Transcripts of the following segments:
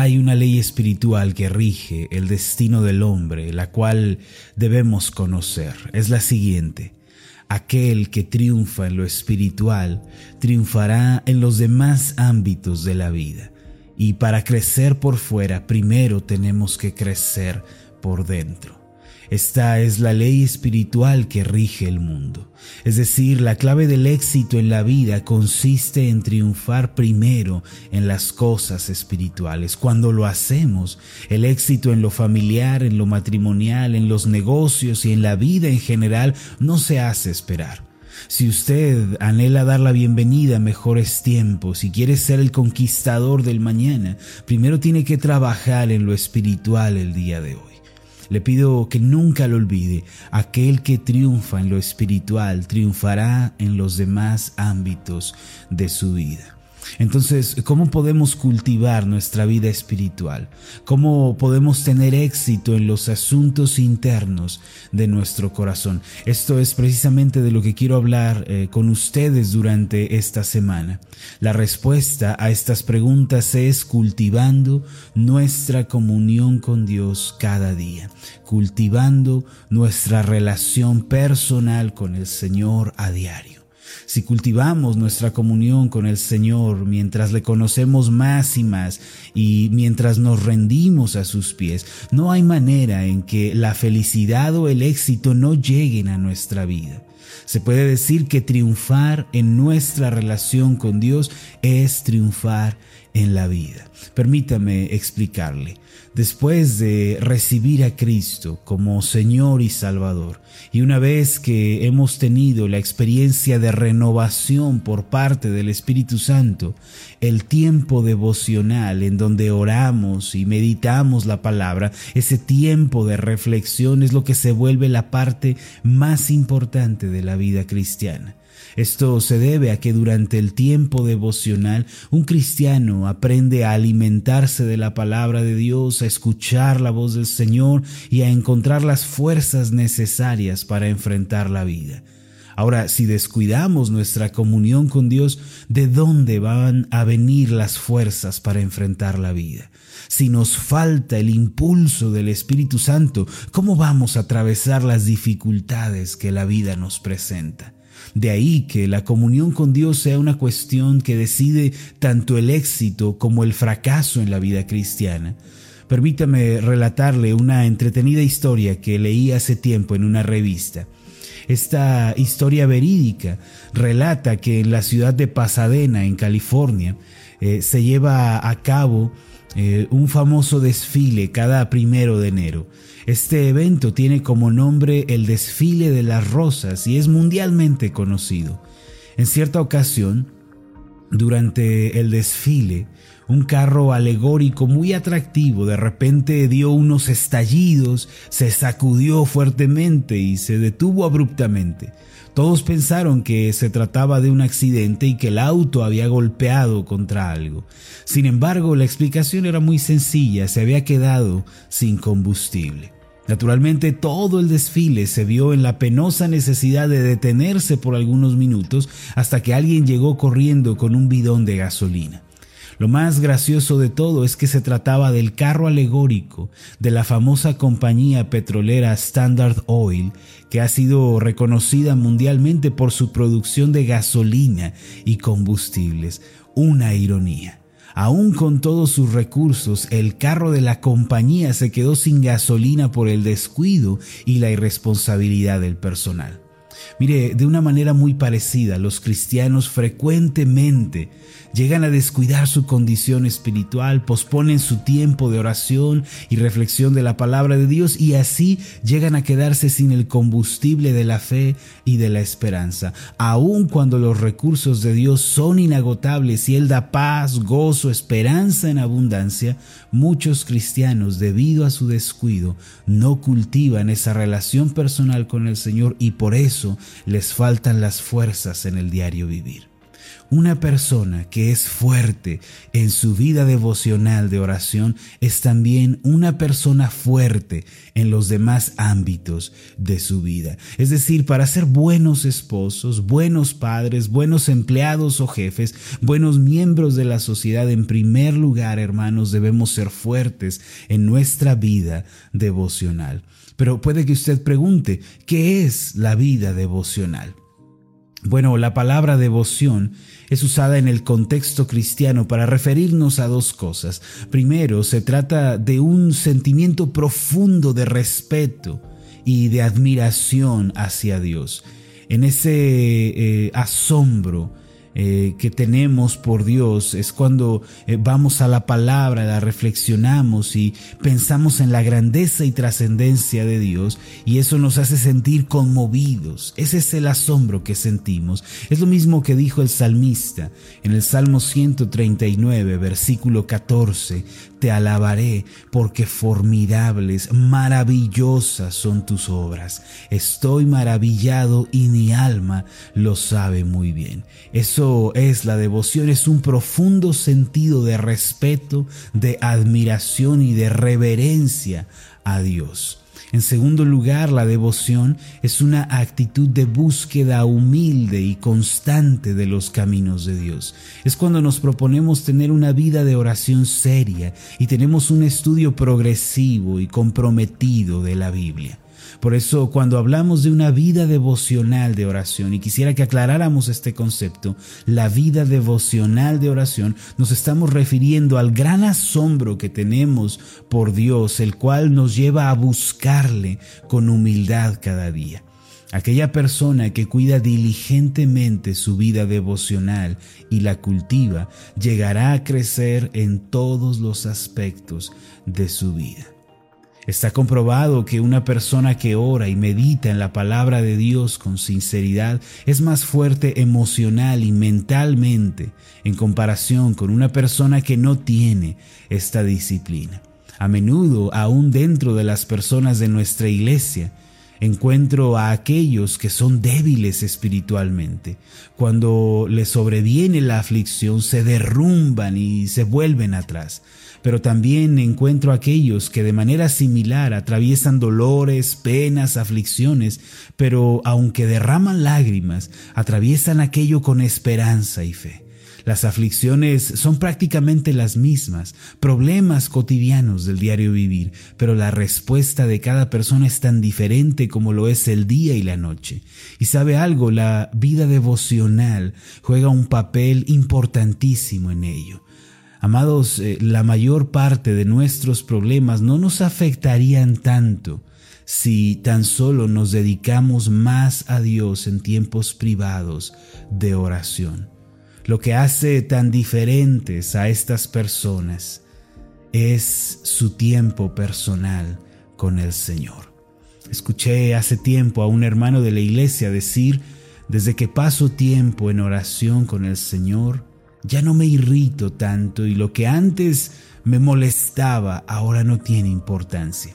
hay una ley espiritual que rige el destino del hombre, la cual debemos conocer. Es la siguiente. Aquel que triunfa en lo espiritual triunfará en los demás ámbitos de la vida. Y para crecer por fuera, primero tenemos que crecer por dentro. Esta es la ley espiritual que rige el mundo. Es decir, la clave del éxito en la vida consiste en triunfar primero en las cosas espirituales. Cuando lo hacemos, el éxito en lo familiar, en lo matrimonial, en los negocios y en la vida en general no se hace esperar. Si usted anhela dar la bienvenida a mejores tiempos y quiere ser el conquistador del mañana, primero tiene que trabajar en lo espiritual el día de hoy. Le pido que nunca lo olvide. Aquel que triunfa en lo espiritual triunfará en los demás ámbitos de su vida. Entonces, ¿cómo podemos cultivar nuestra vida espiritual? ¿Cómo podemos tener éxito en los asuntos internos de nuestro corazón? Esto es precisamente de lo que quiero hablar eh, con ustedes durante esta semana. La respuesta a estas preguntas es cultivando nuestra comunión con Dios cada día, cultivando nuestra relación personal con el Señor a diario si cultivamos nuestra comunión con el Señor mientras le conocemos más y más y mientras nos rendimos a sus pies, no hay manera en que la felicidad o el éxito no lleguen a nuestra vida. Se puede decir que triunfar en nuestra relación con Dios es triunfar en la vida. Permítame explicarle. Después de recibir a Cristo como Señor y Salvador, y una vez que hemos tenido la experiencia de renovación por parte del Espíritu Santo, el tiempo devocional en donde oramos y meditamos la palabra, ese tiempo de reflexión es lo que se vuelve la parte más importante de la vida cristiana. Esto se debe a que durante el tiempo devocional un cristiano aprende a alimentarse de la palabra de Dios, a escuchar la voz del Señor y a encontrar las fuerzas necesarias para enfrentar la vida. Ahora, si descuidamos nuestra comunión con Dios, ¿de dónde van a venir las fuerzas para enfrentar la vida? Si nos falta el impulso del Espíritu Santo, ¿cómo vamos a atravesar las dificultades que la vida nos presenta? De ahí que la comunión con Dios sea una cuestión que decide tanto el éxito como el fracaso en la vida cristiana. Permítame relatarle una entretenida historia que leí hace tiempo en una revista. Esta historia verídica relata que en la ciudad de Pasadena, en California, eh, se lleva a cabo eh, un famoso desfile cada primero de enero. Este evento tiene como nombre el desfile de las rosas y es mundialmente conocido. En cierta ocasión, durante el desfile, un carro alegórico muy atractivo de repente dio unos estallidos, se sacudió fuertemente y se detuvo abruptamente. Todos pensaron que se trataba de un accidente y que el auto había golpeado contra algo. Sin embargo, la explicación era muy sencilla, se había quedado sin combustible. Naturalmente todo el desfile se vio en la penosa necesidad de detenerse por algunos minutos hasta que alguien llegó corriendo con un bidón de gasolina. Lo más gracioso de todo es que se trataba del carro alegórico de la famosa compañía petrolera Standard Oil, que ha sido reconocida mundialmente por su producción de gasolina y combustibles. Una ironía. Aún con todos sus recursos, el carro de la compañía se quedó sin gasolina por el descuido y la irresponsabilidad del personal. Mire, de una manera muy parecida, los cristianos frecuentemente llegan a descuidar su condición espiritual, posponen su tiempo de oración y reflexión de la palabra de Dios y así llegan a quedarse sin el combustible de la fe y de la esperanza. Aun cuando los recursos de Dios son inagotables y Él da paz, gozo, esperanza en abundancia, muchos cristianos debido a su descuido no cultivan esa relación personal con el Señor y por eso les faltan las fuerzas en el diario vivir. Una persona que es fuerte en su vida devocional de oración es también una persona fuerte en los demás ámbitos de su vida. Es decir, para ser buenos esposos, buenos padres, buenos empleados o jefes, buenos miembros de la sociedad, en primer lugar, hermanos, debemos ser fuertes en nuestra vida devocional. Pero puede que usted pregunte, ¿qué es la vida devocional? Bueno, la palabra devoción es usada en el contexto cristiano para referirnos a dos cosas. Primero, se trata de un sentimiento profundo de respeto y de admiración hacia Dios. En ese eh, asombro, eh, que tenemos por Dios es cuando eh, vamos a la palabra, la reflexionamos y pensamos en la grandeza y trascendencia de Dios y eso nos hace sentir conmovidos. Ese es el asombro que sentimos. Es lo mismo que dijo el salmista en el Salmo 139, versículo 14. Te alabaré porque formidables, maravillosas son tus obras. Estoy maravillado y mi alma lo sabe muy bien. Eso es la devoción, es un profundo sentido de respeto, de admiración y de reverencia a Dios. En segundo lugar, la devoción es una actitud de búsqueda humilde y constante de los caminos de Dios. Es cuando nos proponemos tener una vida de oración seria y tenemos un estudio progresivo y comprometido de la Biblia. Por eso cuando hablamos de una vida devocional de oración, y quisiera que aclaráramos este concepto, la vida devocional de oración, nos estamos refiriendo al gran asombro que tenemos por Dios, el cual nos lleva a buscarle con humildad cada día. Aquella persona que cuida diligentemente su vida devocional y la cultiva, llegará a crecer en todos los aspectos de su vida. Está comprobado que una persona que ora y medita en la palabra de Dios con sinceridad es más fuerte emocional y mentalmente en comparación con una persona que no tiene esta disciplina. A menudo, aún dentro de las personas de nuestra iglesia, encuentro a aquellos que son débiles espiritualmente. Cuando les sobreviene la aflicción, se derrumban y se vuelven atrás pero también encuentro aquellos que de manera similar atraviesan dolores, penas, aflicciones, pero aunque derraman lágrimas, atraviesan aquello con esperanza y fe. Las aflicciones son prácticamente las mismas, problemas cotidianos del diario vivir, pero la respuesta de cada persona es tan diferente como lo es el día y la noche. Y sabe algo, la vida devocional juega un papel importantísimo en ello. Amados, eh, la mayor parte de nuestros problemas no nos afectarían tanto si tan solo nos dedicamos más a Dios en tiempos privados de oración. Lo que hace tan diferentes a estas personas es su tiempo personal con el Señor. Escuché hace tiempo a un hermano de la iglesia decir, desde que paso tiempo en oración con el Señor, ya no me irrito tanto y lo que antes me molestaba ahora no tiene importancia.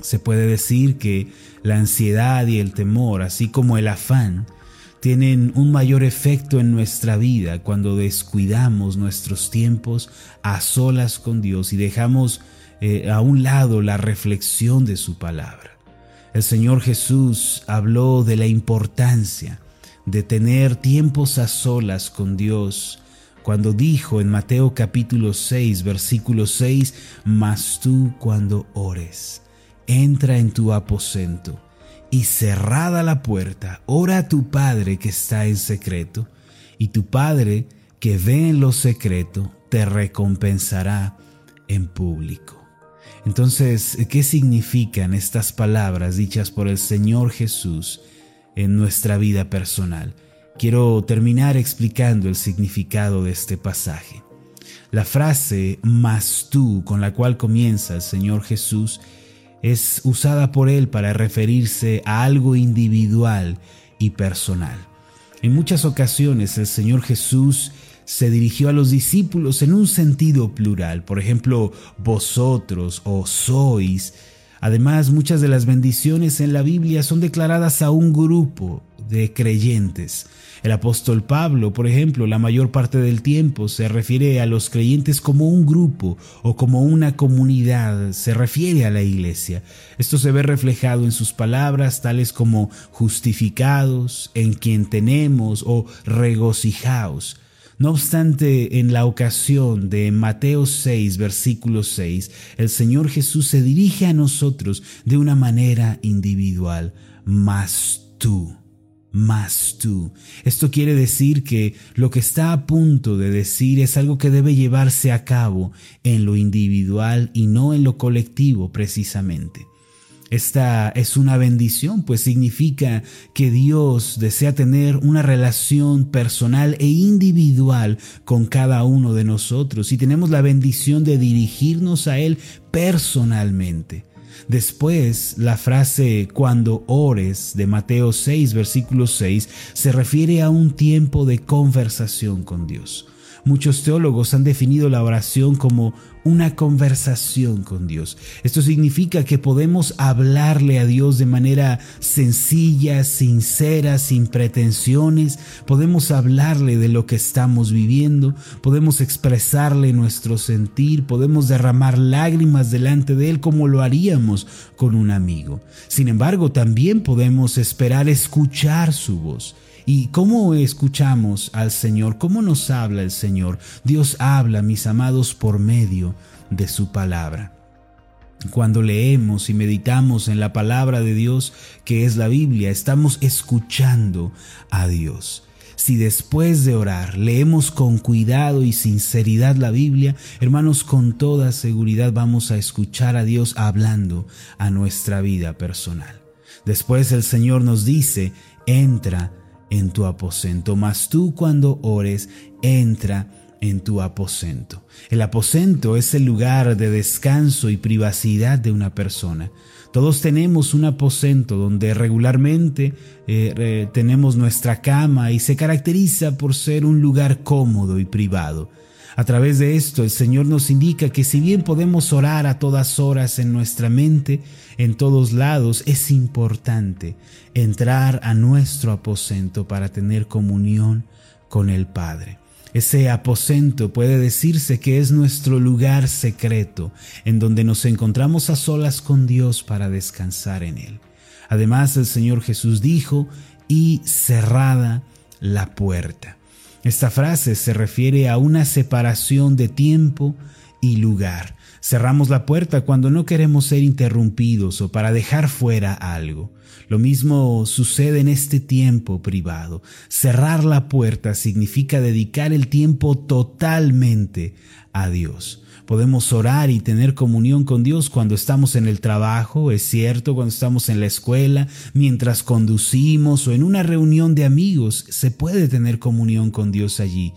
Se puede decir que la ansiedad y el temor, así como el afán, tienen un mayor efecto en nuestra vida cuando descuidamos nuestros tiempos a solas con Dios y dejamos eh, a un lado la reflexión de su palabra. El Señor Jesús habló de la importancia de tener tiempos a solas con Dios, cuando dijo en Mateo capítulo 6, versículo 6, Mas tú cuando ores, entra en tu aposento y cerrada la puerta, ora a tu Padre que está en secreto, y tu Padre que ve en lo secreto te recompensará en público. Entonces, ¿qué significan estas palabras dichas por el Señor Jesús en nuestra vida personal. Quiero terminar explicando el significado de este pasaje. La frase más tú con la cual comienza el Señor Jesús es usada por Él para referirse a algo individual y personal. En muchas ocasiones el Señor Jesús se dirigió a los discípulos en un sentido plural, por ejemplo, vosotros o sois, Además, muchas de las bendiciones en la Biblia son declaradas a un grupo de creyentes. El apóstol Pablo, por ejemplo, la mayor parte del tiempo se refiere a los creyentes como un grupo o como una comunidad, se refiere a la iglesia. Esto se ve reflejado en sus palabras tales como justificados, en quien tenemos o regocijaos. No obstante, en la ocasión de Mateo 6, versículo 6, el Señor Jesús se dirige a nosotros de una manera individual, más tú más tú. Esto quiere decir que lo que está a punto de decir es algo que debe llevarse a cabo en lo individual y no en lo colectivo precisamente. Esta es una bendición, pues significa que Dios desea tener una relación personal e individual con cada uno de nosotros y tenemos la bendición de dirigirnos a Él personalmente. Después, la frase cuando ores de Mateo 6, versículo 6, se refiere a un tiempo de conversación con Dios. Muchos teólogos han definido la oración como una conversación con Dios. Esto significa que podemos hablarle a Dios de manera sencilla, sincera, sin pretensiones. Podemos hablarle de lo que estamos viviendo, podemos expresarle nuestro sentir, podemos derramar lágrimas delante de Él como lo haríamos con un amigo. Sin embargo, también podemos esperar escuchar su voz. ¿Y cómo escuchamos al Señor? ¿Cómo nos habla el Señor? Dios habla, mis amados, por medio de su palabra. Cuando leemos y meditamos en la palabra de Dios, que es la Biblia, estamos escuchando a Dios. Si después de orar leemos con cuidado y sinceridad la Biblia, hermanos, con toda seguridad vamos a escuchar a Dios hablando a nuestra vida personal. Después el Señor nos dice, entra en tu aposento, mas tú cuando ores, entra en tu aposento. El aposento es el lugar de descanso y privacidad de una persona. Todos tenemos un aposento donde regularmente eh, tenemos nuestra cama y se caracteriza por ser un lugar cómodo y privado. A través de esto el Señor nos indica que si bien podemos orar a todas horas en nuestra mente, en todos lados, es importante entrar a nuestro aposento para tener comunión con el Padre. Ese aposento puede decirse que es nuestro lugar secreto, en donde nos encontramos a solas con Dios para descansar en Él. Además, el Señor Jesús dijo, y cerrada la puerta. Esta frase se refiere a una separación de tiempo y lugar. Cerramos la puerta cuando no queremos ser interrumpidos o para dejar fuera algo. Lo mismo sucede en este tiempo privado. Cerrar la puerta significa dedicar el tiempo totalmente a Dios. Podemos orar y tener comunión con Dios cuando estamos en el trabajo, es cierto, cuando estamos en la escuela, mientras conducimos o en una reunión de amigos, se puede tener comunión con Dios allí.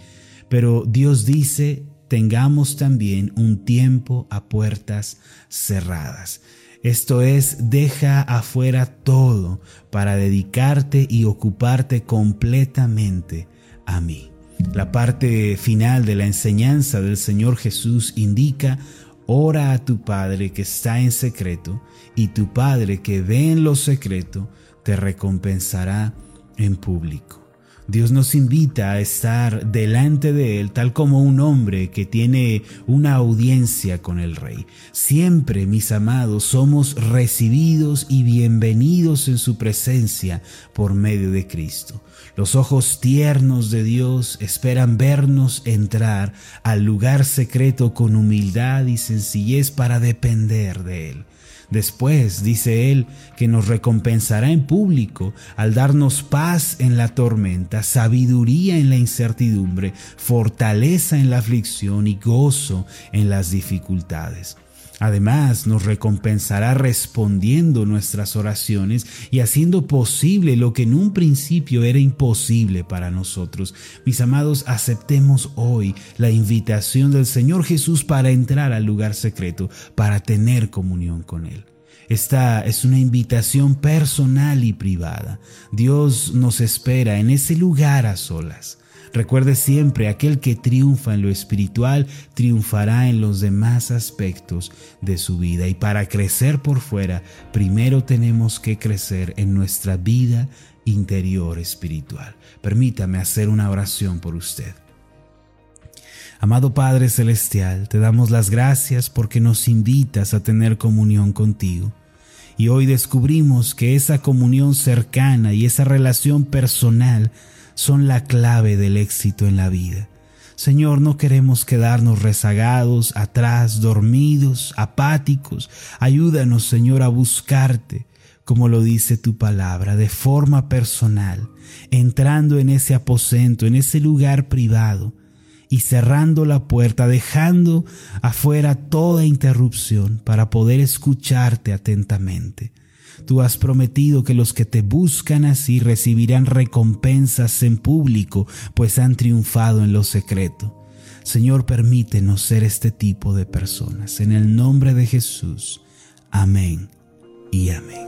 Pero Dios dice, tengamos también un tiempo a puertas cerradas. Esto es, deja afuera todo para dedicarte y ocuparte completamente a mí. La parte final de la enseñanza del Señor Jesús indica, ora a tu Padre que está en secreto, y tu Padre que ve en lo secreto, te recompensará en público. Dios nos invita a estar delante de Él tal como un hombre que tiene una audiencia con el Rey. Siempre, mis amados, somos recibidos y bienvenidos en su presencia por medio de Cristo. Los ojos tiernos de Dios esperan vernos entrar al lugar secreto con humildad y sencillez para depender de Él. Después, dice él, que nos recompensará en público al darnos paz en la tormenta, sabiduría en la incertidumbre, fortaleza en la aflicción y gozo en las dificultades. Además, nos recompensará respondiendo nuestras oraciones y haciendo posible lo que en un principio era imposible para nosotros. Mis amados, aceptemos hoy la invitación del Señor Jesús para entrar al lugar secreto, para tener comunión con Él. Esta es una invitación personal y privada. Dios nos espera en ese lugar a solas Recuerde siempre, aquel que triunfa en lo espiritual, triunfará en los demás aspectos de su vida. Y para crecer por fuera, primero tenemos que crecer en nuestra vida interior espiritual. Permítame hacer una oración por usted. Amado Padre Celestial, te damos las gracias porque nos invitas a tener comunión contigo. Y hoy descubrimos que esa comunión cercana y esa relación personal son la clave del éxito en la vida. Señor, no queremos quedarnos rezagados, atrás, dormidos, apáticos. Ayúdanos, Señor, a buscarte, como lo dice tu palabra, de forma personal, entrando en ese aposento, en ese lugar privado y cerrando la puerta, dejando afuera toda interrupción para poder escucharte atentamente. Tú has prometido que los que te buscan así recibirán recompensas en público, pues han triunfado en lo secreto. Señor, permítenos ser este tipo de personas. En el nombre de Jesús. Amén y amén.